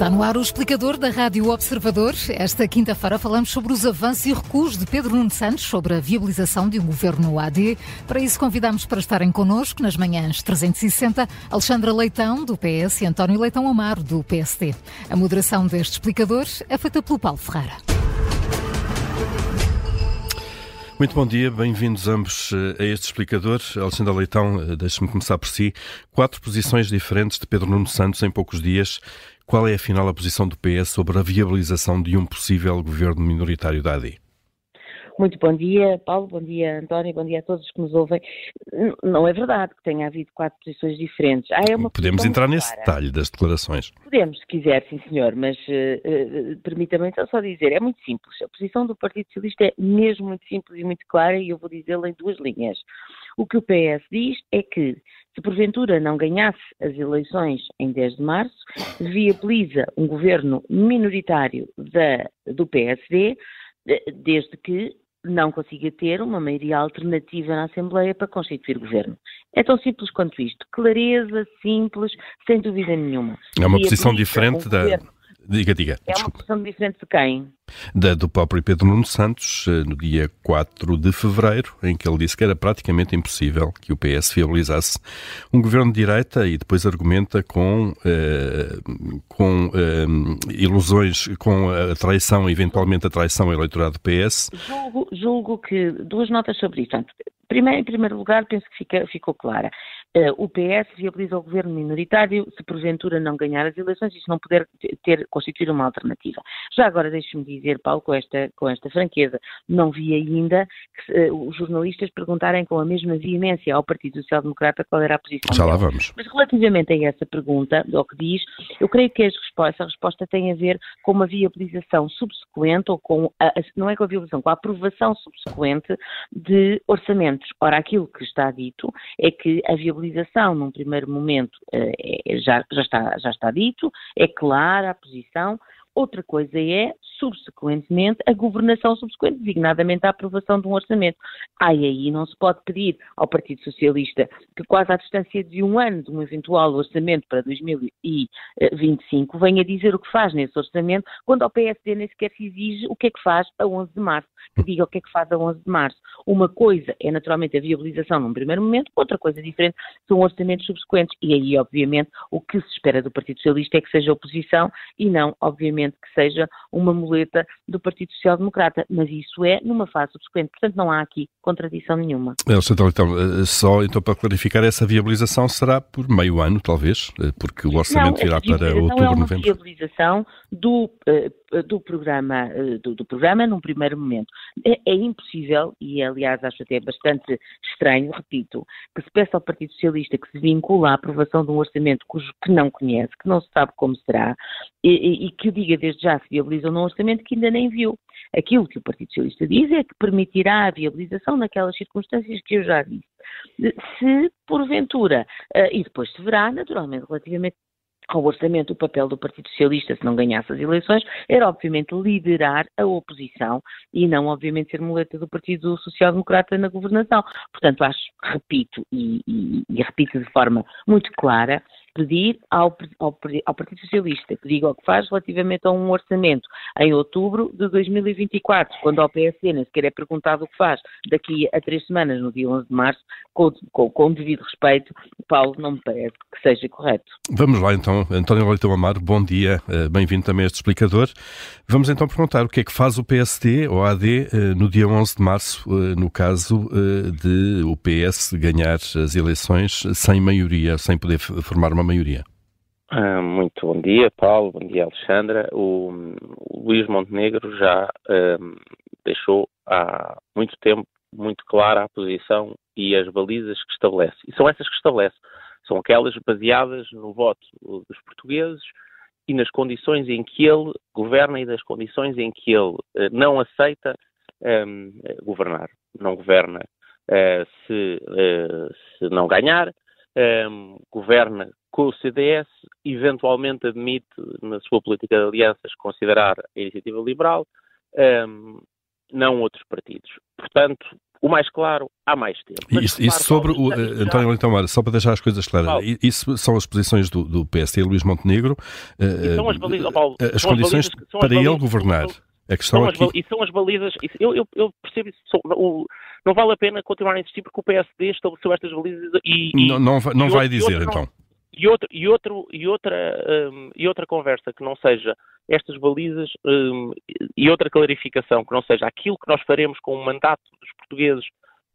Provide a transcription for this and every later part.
Está no ar o explicador da Rádio Observador. Esta quinta-feira falamos sobre os avanços e recuos de Pedro Nuno Santos sobre a viabilização de um governo AD. Para isso convidamos para estarem connosco nas manhãs 360 Alexandra Leitão, do PS, e António Leitão Amaro, do PSD. A moderação deste explicador é feita pelo Paulo Ferreira. Muito bom dia, bem-vindos ambos eh, a este explicador. Alexandra Leitão, eh, deixe-me começar por si. Quatro posições diferentes de Pedro Nuno Santos em poucos dias. Qual é afinal a posição do PS sobre a viabilização de um possível governo minoritário da AD? Muito bom dia, Paulo, bom dia, António, bom dia a todos que nos ouvem. Não é verdade que tenha havido quatro posições diferentes. Ah, é Podemos entrar nesse detalhe das declarações. Podemos, se quiser, sim senhor, mas uh, uh, permita-me então só dizer, é muito simples. A posição do Partido Socialista é mesmo muito simples e muito clara e eu vou dizê-la em duas linhas. O que o PS diz é que, se porventura não ganhasse as eleições em 10 de março, viabiliza um governo minoritário da, do PSD, desde que não consiga ter uma maioria alternativa na Assembleia para constituir governo. É tão simples quanto isto. Clareza, simples, sem dúvida nenhuma. É uma posição diferente um da. Governo Diga, diga. É uma posição diferente de quem? Da, do próprio Pedro Nuno Santos, eh, no dia 4 de fevereiro, em que ele disse que era praticamente impossível que o PS viabilizasse um governo de direita e depois argumenta com, eh, com eh, ilusões, com a traição, eventualmente a traição ao eleitorado do PS. Julgo, julgo que duas notas sobre isso. Primeiro, em primeiro lugar, penso que fica, ficou clara. Uh, o PS viabiliza o governo minoritário se porventura não ganhar as eleições e se não puder ter, constituir uma alternativa. Já agora deixe-me dizer, Paulo, com esta, com esta franqueza, não vi ainda que, uh, os jornalistas perguntarem com a mesma veemência ao Partido Social Democrata qual era a posição Já lá vamos. Mas relativamente a essa pergunta, ao que diz, eu creio que respostas, a resposta tem a ver com uma viabilização subsequente ou com, a, não é com a viabilização, com a aprovação subsequente de orçamento Ora, aquilo que está dito é que a viabilização, num primeiro momento, eh, é, já, já, está, já está dito, é clara a posição, Outra coisa é, subsequentemente, a governação subsequente, designadamente a aprovação de um orçamento. Aí aí não se pode pedir ao Partido Socialista que quase à distância de um ano de um eventual orçamento para 2025 venha dizer o que faz nesse orçamento, quando ao PSD nem sequer se exige o que é que faz a 11 de março, que diga o que é que faz a 11 de março. Uma coisa é naturalmente a viabilização num primeiro momento, outra coisa diferente são orçamentos subsequentes. E aí, obviamente, o que se espera do Partido Socialista é que seja oposição e não, obviamente, que seja uma muleta do Partido Social Democrata, mas isso é numa fase subsequente, portanto não há aqui contradição nenhuma. Elsa, então, eh, só então para clarificar, essa viabilização será por meio ano, talvez, eh, porque o orçamento não, irá para outubro, é uma novembro. viabilização do, uh, do, programa, uh, do, do, programa num primeiro momento. É, é, impossível, e aliás acho até bastante estranho, repito, que se peça ao Partido Socialista que se vincula à aprovação de um orçamento cujo que não conhece, que não se sabe como será, e, e, que diga desde já se viabiliza num orçamento que ainda nem viu. Aquilo que o Partido Socialista diz é que permitirá a viabilização naquelas circunstâncias que eu já disse. Se, porventura, uh, e depois se verá, naturalmente, relativamente ao orçamento, o papel do Partido Socialista, se não ganhasse as eleições, era obviamente liderar a oposição e não, obviamente, ser muleta do Partido Social Democrata na governação. Portanto, acho, repito, e, e, e repito de forma muito clara, pedir ao, ao, ao, Partido Socialista que diga o que faz relativamente a um orçamento em outubro de 2024, quando ao PSD nem sequer é perguntado o que faz daqui a três semanas, no dia 11 de março, com, com, com devido respeito, Paulo, não me parece que seja correto. Vamos lá então, António Leitão Amaro, bom dia, eh, bem-vindo também a este explicador. Vamos então perguntar o que é que faz o PSD ou a AD eh, no dia 11 de março, eh, no caso de o PS ganhar as eleições sem maioria, sem poder formar uma uma maioria. Ah, muito bom dia, Paulo. Bom dia, Alexandra. O, Luís Montenegro já um, deixou há muito tempo muito clara a posição e as balizas que estabelece. E são essas que estabelece. São aquelas baseadas no voto dos portugueses e nas condições em que ele governa e das condições em que ele uh, não aceita um, governar. Não governa uh, se, uh, se não ganhar, um, governa com o CDS, eventualmente admite na sua política de alianças considerar a iniciativa liberal, um, não outros partidos. Portanto, o mais claro há mais tempo. Mas, isso, isso sobre o, já, António Leitão Mar, só para deixar as coisas claras, Paulo, isso são as posições do, do PSD, Luís Montenegro, são as, balizas, Paulo, as condições as balizas, para ele governar. A questão são aqui... As, e são as balizas, eu, eu, eu percebo isso, o, não vale a pena continuar a insistir porque o PSD estabeleceu estas balizas e... e não, não, não vai dizer, então. E, outro, e, outro, e, outra, um, e outra conversa que não seja estas balizas um, e outra clarificação que não seja aquilo que nós faremos com o mandato dos portugueses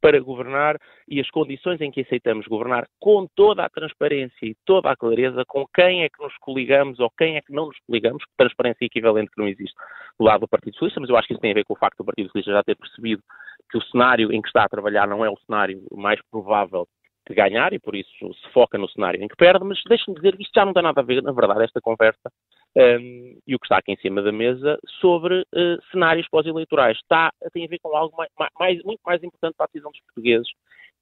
para governar e as condições em que aceitamos governar com toda a transparência e toda a clareza com quem é que nos coligamos ou quem é que não nos coligamos, transparência equivalente que não existe do lado do Partido Socialista, mas eu acho que isso tem a ver com o facto do Partido Socialista já ter percebido que o cenário em que está a trabalhar não é o cenário mais provável de ganhar e por isso se foca no cenário em que perde, mas deixe-me dizer que isto já não tem nada a ver, na verdade, esta conversa um, e o que está aqui em cima da mesa sobre uh, cenários pós-eleitorais. Está, tem a ver com algo mais, mais, muito mais importante para a decisão dos portugueses,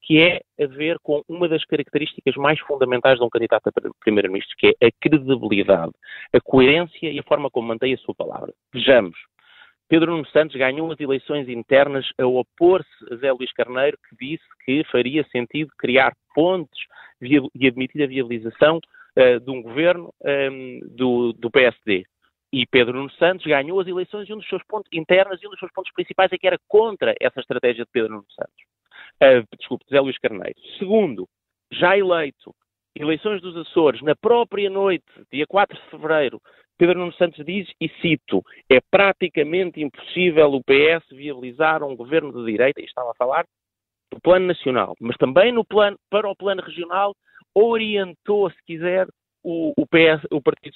que é a ver com uma das características mais fundamentais de um candidato a primeiro-ministro, que é a credibilidade, a coerência e a forma como mantém a sua palavra. Vejamos, Pedro Nuno Santos ganhou as eleições internas a opor-se a Zé Luís Carneiro, que disse que faria sentido criar pontes e admitir a viabilização uh, de um governo um, ehm, do, do, PSD. E Pedro Nuno Santos ganhou as eleições e um dos seus pontos internos e um dos seus pontos principais é que era contra essa estratégia de Pedro Nuno Santos. Uh, desculpe, Zé Luís Carneiro. Segundo, já eleito, eleições dos Açores, na própria noite, dia 4 de fevereiro, Pedro Nuno Santos diz, e cito, é praticamente impossível o PS viabilizar um governo de direita, e estava a falar do plano nacional, mas também no plano, para o plano regional, orientou, se quiser, o, o, PS, o Partido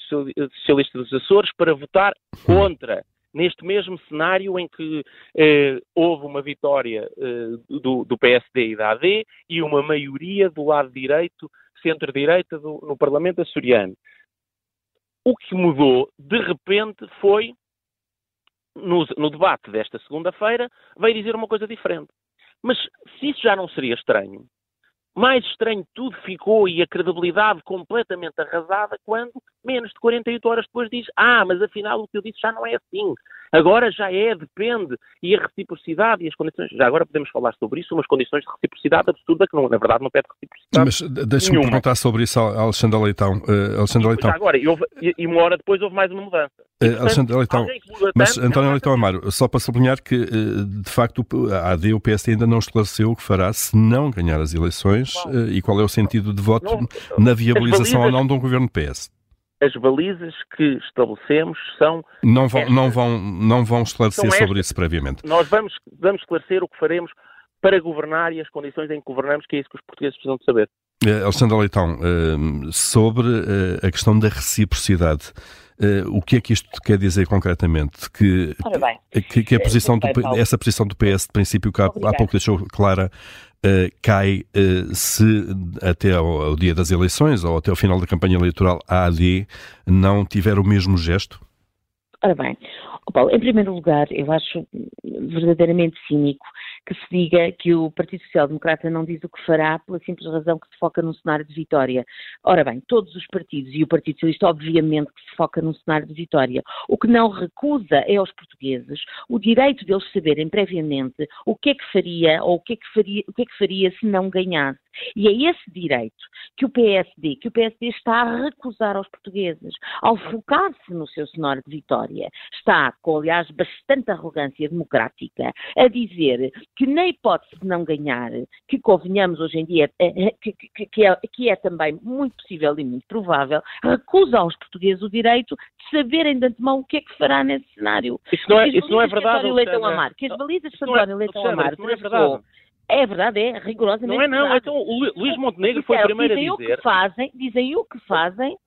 Socialista dos Açores para votar contra, neste mesmo cenário em que eh, houve uma vitória eh, do, do, PSD e da AD e uma maioria do lado direito, centro-direita no Parlamento açoriano. O que mudou, de repente, foi, no, no debate desta segunda-feira, veio dizer uma coisa diferente. Mas se isso já não seria estranho, mais estranho tudo ficou e a credibilidade completamente arrasada quando, menos de 48 horas depois, diz: Ah, mas afinal o que eu disse já não é assim. Agora já é, depende. E a reciprocidade e as condições. Já agora podemos falar sobre isso, umas condições de reciprocidade absurda que, não, na verdade, não pede reciprocidade. Mas deixa-me perguntar sobre isso ao Alexandre Leitão. Uh, Alexandre Leitão. Já agora, e, houve, e, uma hora depois houve mais uma mudança. E, uh, Alexandre Leitão. Mas, tanto, António Leitão Amaro, só para sublinhar que, uh, de facto, a AD, o PS ainda não esclareceu o que fará se não ganhar as eleições e qual é o sentido de voto não, na viabilização ou não de um governo PS as balizas que estabelecemos são. Não vão, não vão, não vão esclarecer sobre isso previamente. Nós vamos, vamos esclarecer o que faremos para governar e as condições em que governamos, que é isso que os portugueses precisam de saber. Uh, Alexandre Leitão, uh, sobre uh, a questão da reciprocidade, o que é que isto quer dizer concretamente? Que, que, que, a posição do, essa posição do PS, de princípio, que há, há pouco deixou clara, uh, cai uh, se até ao, ao, dia das eleições ou até ao final da campanha eleitoral a AD não tiver o mesmo gesto? Ora bem, Paulo, em primeiro lugar, eu acho verdadeiramente cínico que se diga que o Partido Social Democrata não diz o que fará pela simples razão que se foca num cenário de vitória. Ora bem, todos os partidos e o Partido Socialista, obviamente, que se foca num cenário de vitória. O que não recusa é aos portugueses o direito deles saberem previamente o que é que faria ou o que é que faria, o que é que faria se não ganhasse. E é esse direito que o PSD, que o PSD está a recusar aos portugueses. Ao focar-se no seu cenário de vitória, está, com aliás bastante arrogância democrática, a dizer que na hipótese de não ganhar, que convenhamos hoje em dia, é, é, que, que, que, é, que é também muito possível e muito provável, recusa aos portugueses o direito de saberem de antemão o que é que fará nesse cenário. Isso não é, isso não é verdade. Leitão Amar, que as balizas de António Leitão Amar, não é verdade. É verdade, é rigorosamente. Não é não, verdade. então o Luís Montenegro foi o primeiro a dizer. O que fazem, dizem o que fazem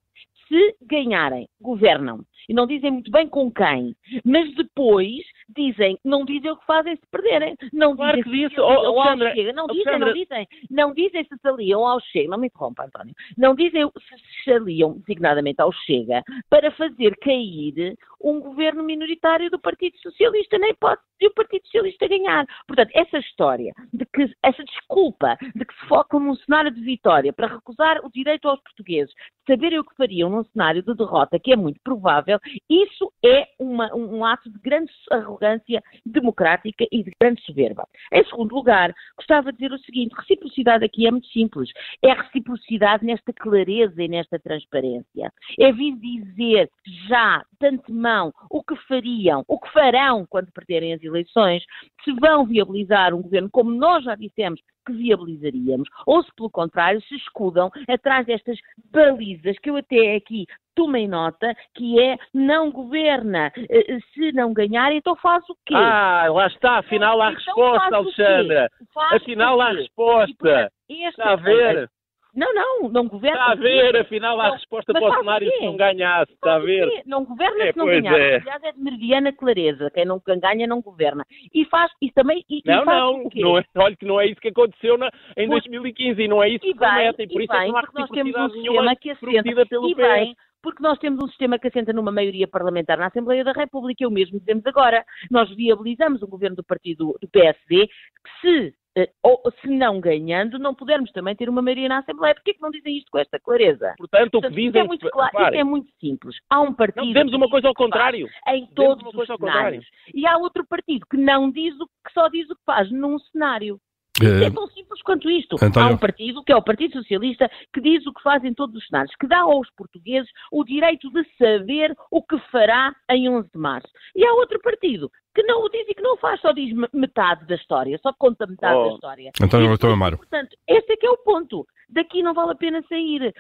se ganharem, governam. E não dizem muito bem com quem. Mas depois dizem, não dizem o que fazem se perderem. Não claro dizem que disse, oh, Alexandra, chega. Não dizem, não dizem. Não dizem se se aliam ao Chega. Não me interrompa, António. Não dizem se se aliam designadamente ao Chega para fazer cair um governo minoritário do Partido Socialista. Nem pode e o Partido Socialista ganhar. Portanto, essa história de que, essa desculpa de que se focam num cenário de vitória para recusar o direito aos portugueses de saberem o que fariam num cenário de derrota, que é muito provável, isso é uma, um, um ato de grande arrogância democrática e de grande soberba. Em segundo lugar, gostava de dizer o seguinte: reciprocidade aqui é muito simples. É reciprocidade nesta clareza e nesta transparência. É vir dizer já, de antemão, o que fariam, o que farão quando perderem as eleições, se vão viabilizar um governo, como nós já dissemos que viabilizaríamos, ou se pelo contrário se escudam atrás destas balizas que eu até aqui tomei nota, que é não governa, eh, se não ganhar, então faz o quê? Ah, lá está, afinal há então, resposta, Alexandra. Afinal há resposta. Está a ver? Não, não, não governa. Está a ver, afinal, a resposta para o cenário se não ganhasse, está a ver? Não governa é, se não ganhar. É. Aliás, é de meridiana clareza. Quem não ganha não governa. E faz, e também. E, não, e não, não é, olha que não é isso que aconteceu na, em 2015 e não é isso que prometem. Por isso bem, é que não há nós temos um sistema que assenta, pelo e bem, porque nós temos um sistema que assenta numa maioria parlamentar na Assembleia da República, e o mesmo dizemos agora. Nós viabilizamos um governo do partido do PSD que se ou se não ganhando, não pudermos também ter uma maioria na Assembleia. Porquê que não dizem isto com esta clareza? Portanto, o que dizem... Isto é muito claro, isto é muito simples. Há um partido... Não dizemos uma coisa ao contrário. Em todos os cenários. E há outro partido que não diz o que só diz o que faz num cenário. É, é tão simples quanto isto. António... Há um partido, que é o Partido Socialista, que diz o que faz em todos os cenários, que dá aos portugueses o direito de saber o que fará em 11 de março. E há outro partido que não o diz e que não faz, só diz metade da história, só conta metade oh. da história. António Leitão Amaro. Portanto, esse é que é o ponto. Daqui não vale a pena sair.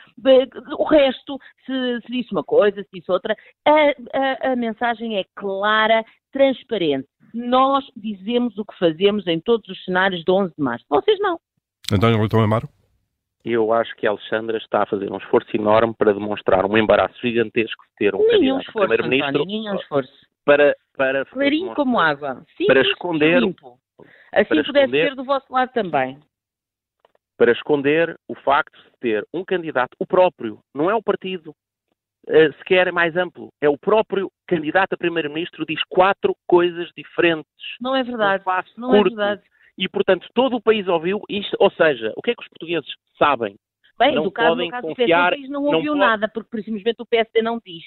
O resto, se, se disse uma coisa, se disse outra, a, a, a mensagem é clara, transparente. Nós dizemos o que fazemos em todos os cenários de 11 de março. Vocês não. António Leitão Amaro? Eu acho que a Alexandra está a fazer um esforço enorme para demonstrar um embaraço gigantesco de ter um nenhum candidato primeiro-ministro. Nenhum esforço. Para, para Clarinho como água. Simples, para esconder. Limpo. Assim para pudesse esconder, ser do vosso lado também. Para esconder o facto de ter um candidato, o próprio, não é o partido, uh, sequer é mais amplo. É o próprio candidato a primeiro-ministro diz quatro coisas diferentes. Não é verdade. Não é verdade. E, portanto, todo o país ouviu isto. Ou seja, o que é que os portugueses sabem? Bem, não do caso, podem no caso confiar, do PSD, não ouviu não nada, porque, simplesmente, o PSD não diz.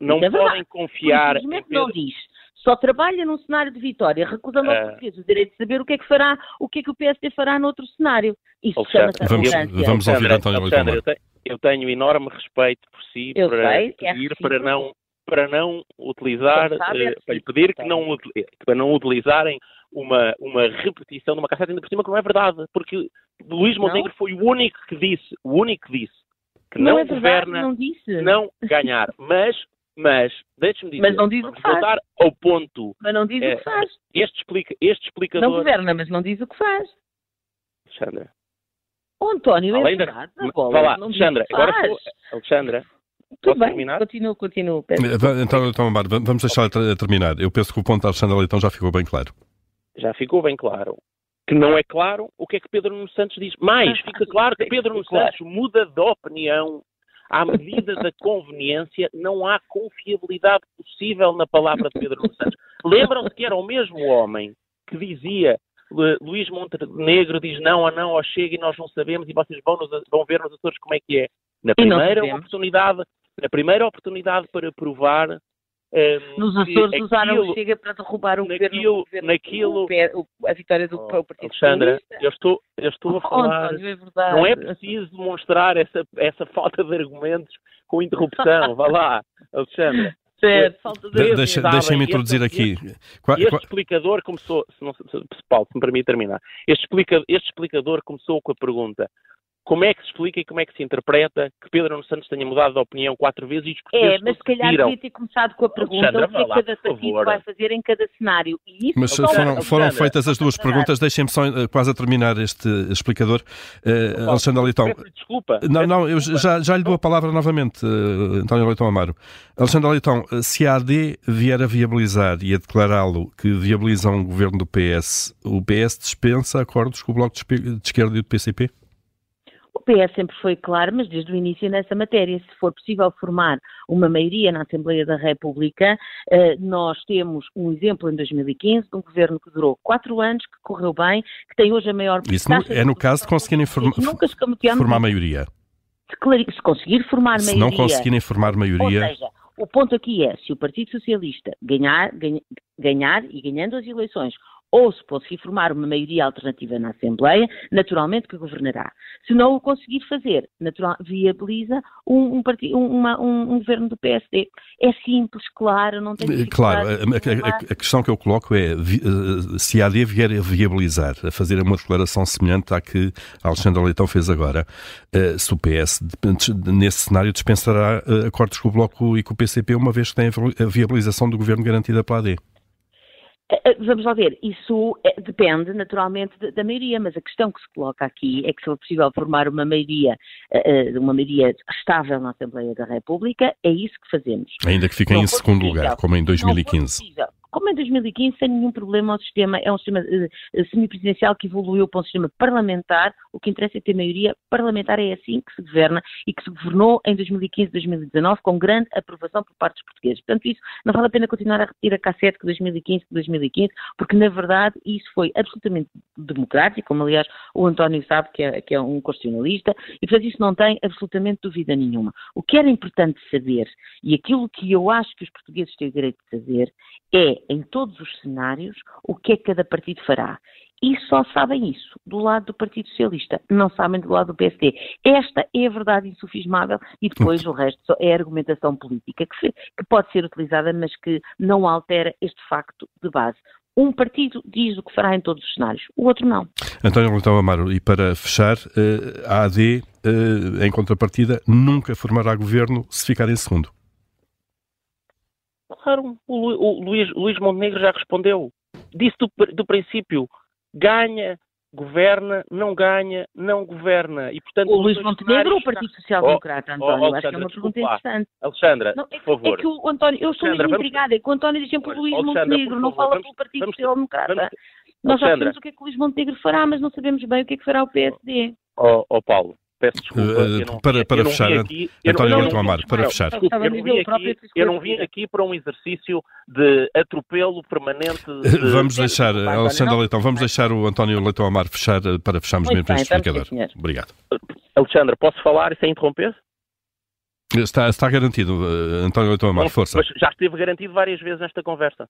Não é podem confiar. Simplesmente Pedro... não diz. Só trabalha num cenário de vitória, recusando uh... aos ah. portugueses o direito de saber o que é que fará, o que é que o PSD fará noutro cenário. Isso chama-se Vamos, vamos ouvir António Leitão eu tenho enorme respeito por si eu para sei, é pedir é para não para não utilizar, sabe, é uh, para lhe pedir que não, para não utilizarem uma, uma repetição de uma cassete, ainda por cima que não é verdade, porque Luís Montenegro foi o único que disse, o único que disse que não, não é governa não disse. não ganhar, mas mas, deixe-me dizer, mas não diz o que faz. voltar ao ponto. Mas não diz é, o que faz. Este, explica, este explicador... Não governa, mas não diz o que faz. Alexandra, o António é Além é verdade, da... bola, Vá lá, Alexandra, agora sou... Alexandra, tudo bem, terminar? continuo, continuo. Eh, então, então, vamos deixar terminar. Eu penso que o ponto da Alexandra Leitão já ficou bem claro. Já ficou bem claro. Que não é claro o que é que Pedro Nuno Santos diz. Mais, fica claro que Pedro Nuno Santos muda de opinião à medida da conveniência, não há confiabilidade possível na palavra de Pedro Nuno Santos. Lembram-se que era o mesmo homem que dizia Luís Montenegro diz não a não ao Chega e nós não sabemos e vocês vão, nos, vão ver nos Açores como é que é. Na primeira oportunidade, na primeira oportunidade para provar um, nos Açores usaram o Chega para derrubar o naquilo, governo, naquilo, o, a vitória do oh, Partido Alexandra, eu estou, eu estou a falar. Oh, é não é preciso demonstrar essa, essa falta de argumentos com interrupção. Vá lá, Alexandra. Certo, falta de Deixa, Deixem-me introduzir aqui. Este, este explicador começou, se, não, se, Paulo, se me permite terminar, este, explica, este explicador começou com a pergunta como é que se explica e como é que se interpreta que Pedro Nuno Santos tenha mudado de opinião quatro vezes e os É, mas se calhar devia ter começado com a pergunta o que é que cada partido vai fazer em cada cenário. E isso mas foram, foram feitas as duas perguntas, deixem-me só uh, quase a terminar este explicador. Uh, Alexandre Leitão. Desculpa. Não, não, eu já, já lhe dou a palavra novamente, uh, António Leitão Amaro. Alexandre Leitão, se a AD vier a viabilizar e a declará-lo que viabiliza um governo do PS, o PS dispensa acordos com o Bloco de Esquerda e do PCP? PS sempre foi claro, mas desde o início nessa matéria, se for possível formar uma maioria na Assembleia da República, eh, nós temos um exemplo em 2015 de um governo que durou quatro anos, que correu bem, que tem hoje a maior... Isso é no caso de conseguirem forma, formar maioria. Se, se conseguir formar se maioria... Se não conseguirem formar maioria... Ou seja, o ponto aqui é, se o Partido Socialista ganhar, ganhar, ganhar e ganhando as eleições ou se conseguir formar uma maioria alternativa na Assembleia, naturalmente que governará. Se não o conseguir fazer, natural, viabiliza um, um, uma, um, um, governo do PSD. É simples, claro, não tem Claro, a, a, a, questão que eu coloco é eh, se a AD vier a viabilizar, a fazer uma declaração semelhante à que a Alexandra Leitão fez agora, eh, se o PS, nesse cenário, dispensará eh, acordos com o Bloco e com o PCP, uma vez que tem a viabilização do governo garantida pela AD. Eh, eh, vamos lá ver, isso eh, depende naturalmente da maioria, mas a questão que se coloca aqui é que se for possível formar uma maioria, uma maioria estável na Assembleia da República, é isso que fazemos. Ainda que fiquem em segundo lugar, como em 2015. Como em 2015, sem nenhum problema, o sistema é um sistema uh, semipresidencial que evoluiu para um sistema parlamentar. O que interessa é ter maioria parlamentar, é assim que se governa e que se governou em 2015 2019 com grande aprovação por parte dos portugueses. Portanto, isso não vale a pena continuar a repetir a cassete que 2015 que 2015, porque na verdade isso foi absolutamente democrático, como aliás o António sabe que é, que é um constitucionalista, e portanto isso não tem absolutamente dúvida nenhuma. O que era importante saber, e aquilo que eu acho que os portugueses têm o direito de saber, é, em todos os cenários, o que é que cada partido fará. E só sabem isso do lado do Partido Socialista, não sabem do lado do PSD. Esta é a verdade insufismável e depois o resto é argumentação política que, que pode ser utilizada, mas que não altera este facto de base. Um partido diz o que fará em todos os cenários, o outro não. António Leitão Amaro, e para fechar, eh, a AD, eh, em contrapartida, nunca formará governo se ficar em segundo. Claro, o, o Luís, Luís Montenegro já respondeu. Disse do, do princípio, ganha, governa, não ganha, não governa. E, portanto, o Luís Montenegro ou o Partido Social Democrata, oh, António? Oh, Acho que é uma pergunta interessante. Alexandra, não, é, por favor. É que o António, eu estou Alexandra, mesmo intrigada, é que o António diz sempre o Luís Montenegro, não fala vamos, pelo Partido vamos, Social Democrata. Vamos, Nós já sabemos o que é que o Luís Montenegro fará, mas não sabemos bem o que é que fará o PSD. Ó oh, oh, Paulo, Peço desculpa. Uh, não, para para fechar, aqui, António Leitão Amar, para fechar. eu, não vim aqui, eu não vim aqui para um exercício de atropelo permanente. De vamos deixar, Alexandre Leitão, vamos deixar o António Leitão Amar fechar para fecharmos mesmo este explicador. Obrigado. Alexandre, posso falar sem interromper? Está, está garantido, António Leitão Amar, força. Mas já esteve garantido várias vezes nesta conversa.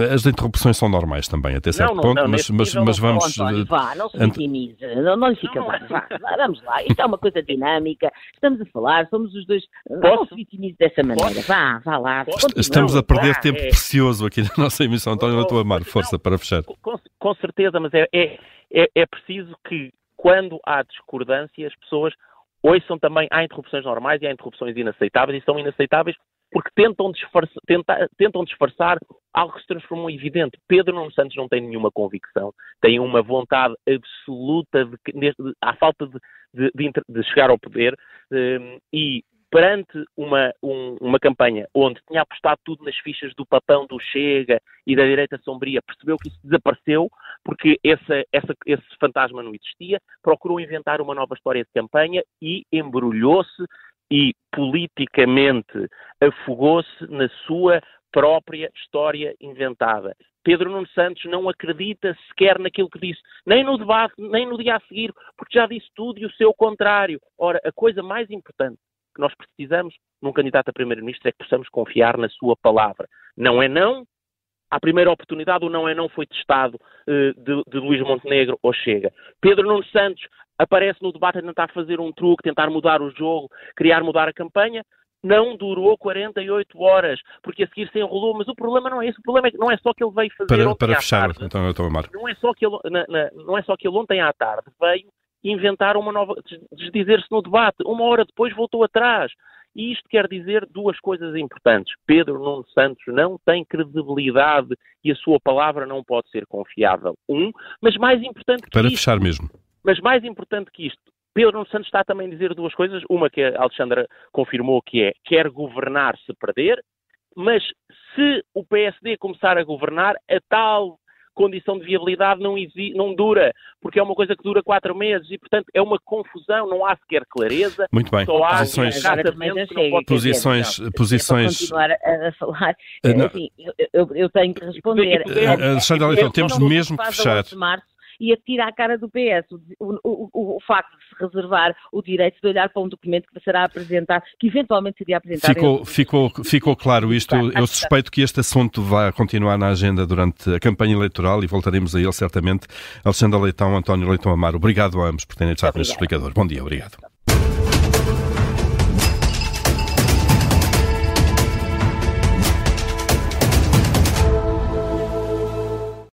As interrupções são normais também, até certo não, ponto, não, mas, mas, mas vamos. António, vá, não se vitimize, não, não lhe fica bem, vá, vá, vamos lá, isto é uma coisa dinâmica, estamos a falar, somos os dois. Posso? Não se vitimize dessa maneira, Posso? vá, vá lá. Estamos a perder vá, tempo é... precioso aqui na nossa emissão, António, estou a amar, força para fechar. Com, com certeza, mas é, é, é, é preciso que, quando há discordância, as pessoas ouçam também, há interrupções normais e há interrupções inaceitáveis, e são inaceitáveis porque tentam disfarçar, tenta, tentam disfarçar algo que se transformou evidente. Pedro Nuno Santos não tem nenhuma convicção, tem uma vontade absoluta, de, de, de à falta de, de, chegar ao poder, um, e perante uma, um, uma campanha onde tinha apostado tudo nas fichas do papão do Chega e da direita sombria, percebeu que isso desapareceu porque essa, essa, esse fantasma não existia, procurou inventar uma nova história de campanha e embrulhou-se e politicamente afogou-se na sua própria história inventada. Pedro Nuno Santos não acredita sequer naquilo que disse, nem no debate, nem no dia a seguir, porque já disse tudo e o seu contrário. Ora, a coisa mais importante que nós precisamos num candidato a primeiro-ministro é que possamos confiar na sua palavra. Não é não, à primeira oportunidade o não é não foi testado uh, de, de Luís Montenegro ou Chega. Pedro Nuno Santos aparece no debate a tentar fazer um truque, tentar mudar o jogo, criar mudar a campanha, não durou 48 horas, porque a seguir se enrolou, mas o problema não é esse, o problema é que não é só que ele veio fazer para, para fechar, então eu estou a amar. Não é só que ele, na, na, não é só que ele ontem à tarde veio inventar uma nova, desdizer-se no debate, uma hora depois voltou atrás. E isto quer dizer duas coisas importantes. Pedro Nuno Santos não tem credibilidade e a sua palavra não pode ser confiável. Um, mas mais importante que Para isto, fechar mesmo. Mas mais importante que isto, Pedro Nuno Santos está também a dizer duas coisas. Uma que a Alexandra confirmou que é quer governar se perder, mas se o PSD começar a governar, a tal condição de viabilidade não, não dura, porque é uma coisa que dura quatro meses e, portanto, é uma confusão, não há sequer clareza. Muito bem. Só há posições, posições, posições. continuar a, a falar. Uh, assim, eu, eu, tenho que responder. Alexandre Leitão, temos mesmo que fechar e atira à cara do PS o, o, o, o, facto de se reservar o direito de olhar para um documento que será apresentado, que eventualmente seria apresentado. Ficou, ficou, ficou claro isto. Eu suspeito que este assunto vai continuar na agenda durante a campanha eleitoral e voltaremos a ele certamente. Alexandre Leitão, António Leitão Amaro, obrigado a ambos por terem estado neste explicador. Bom dia, obrigado.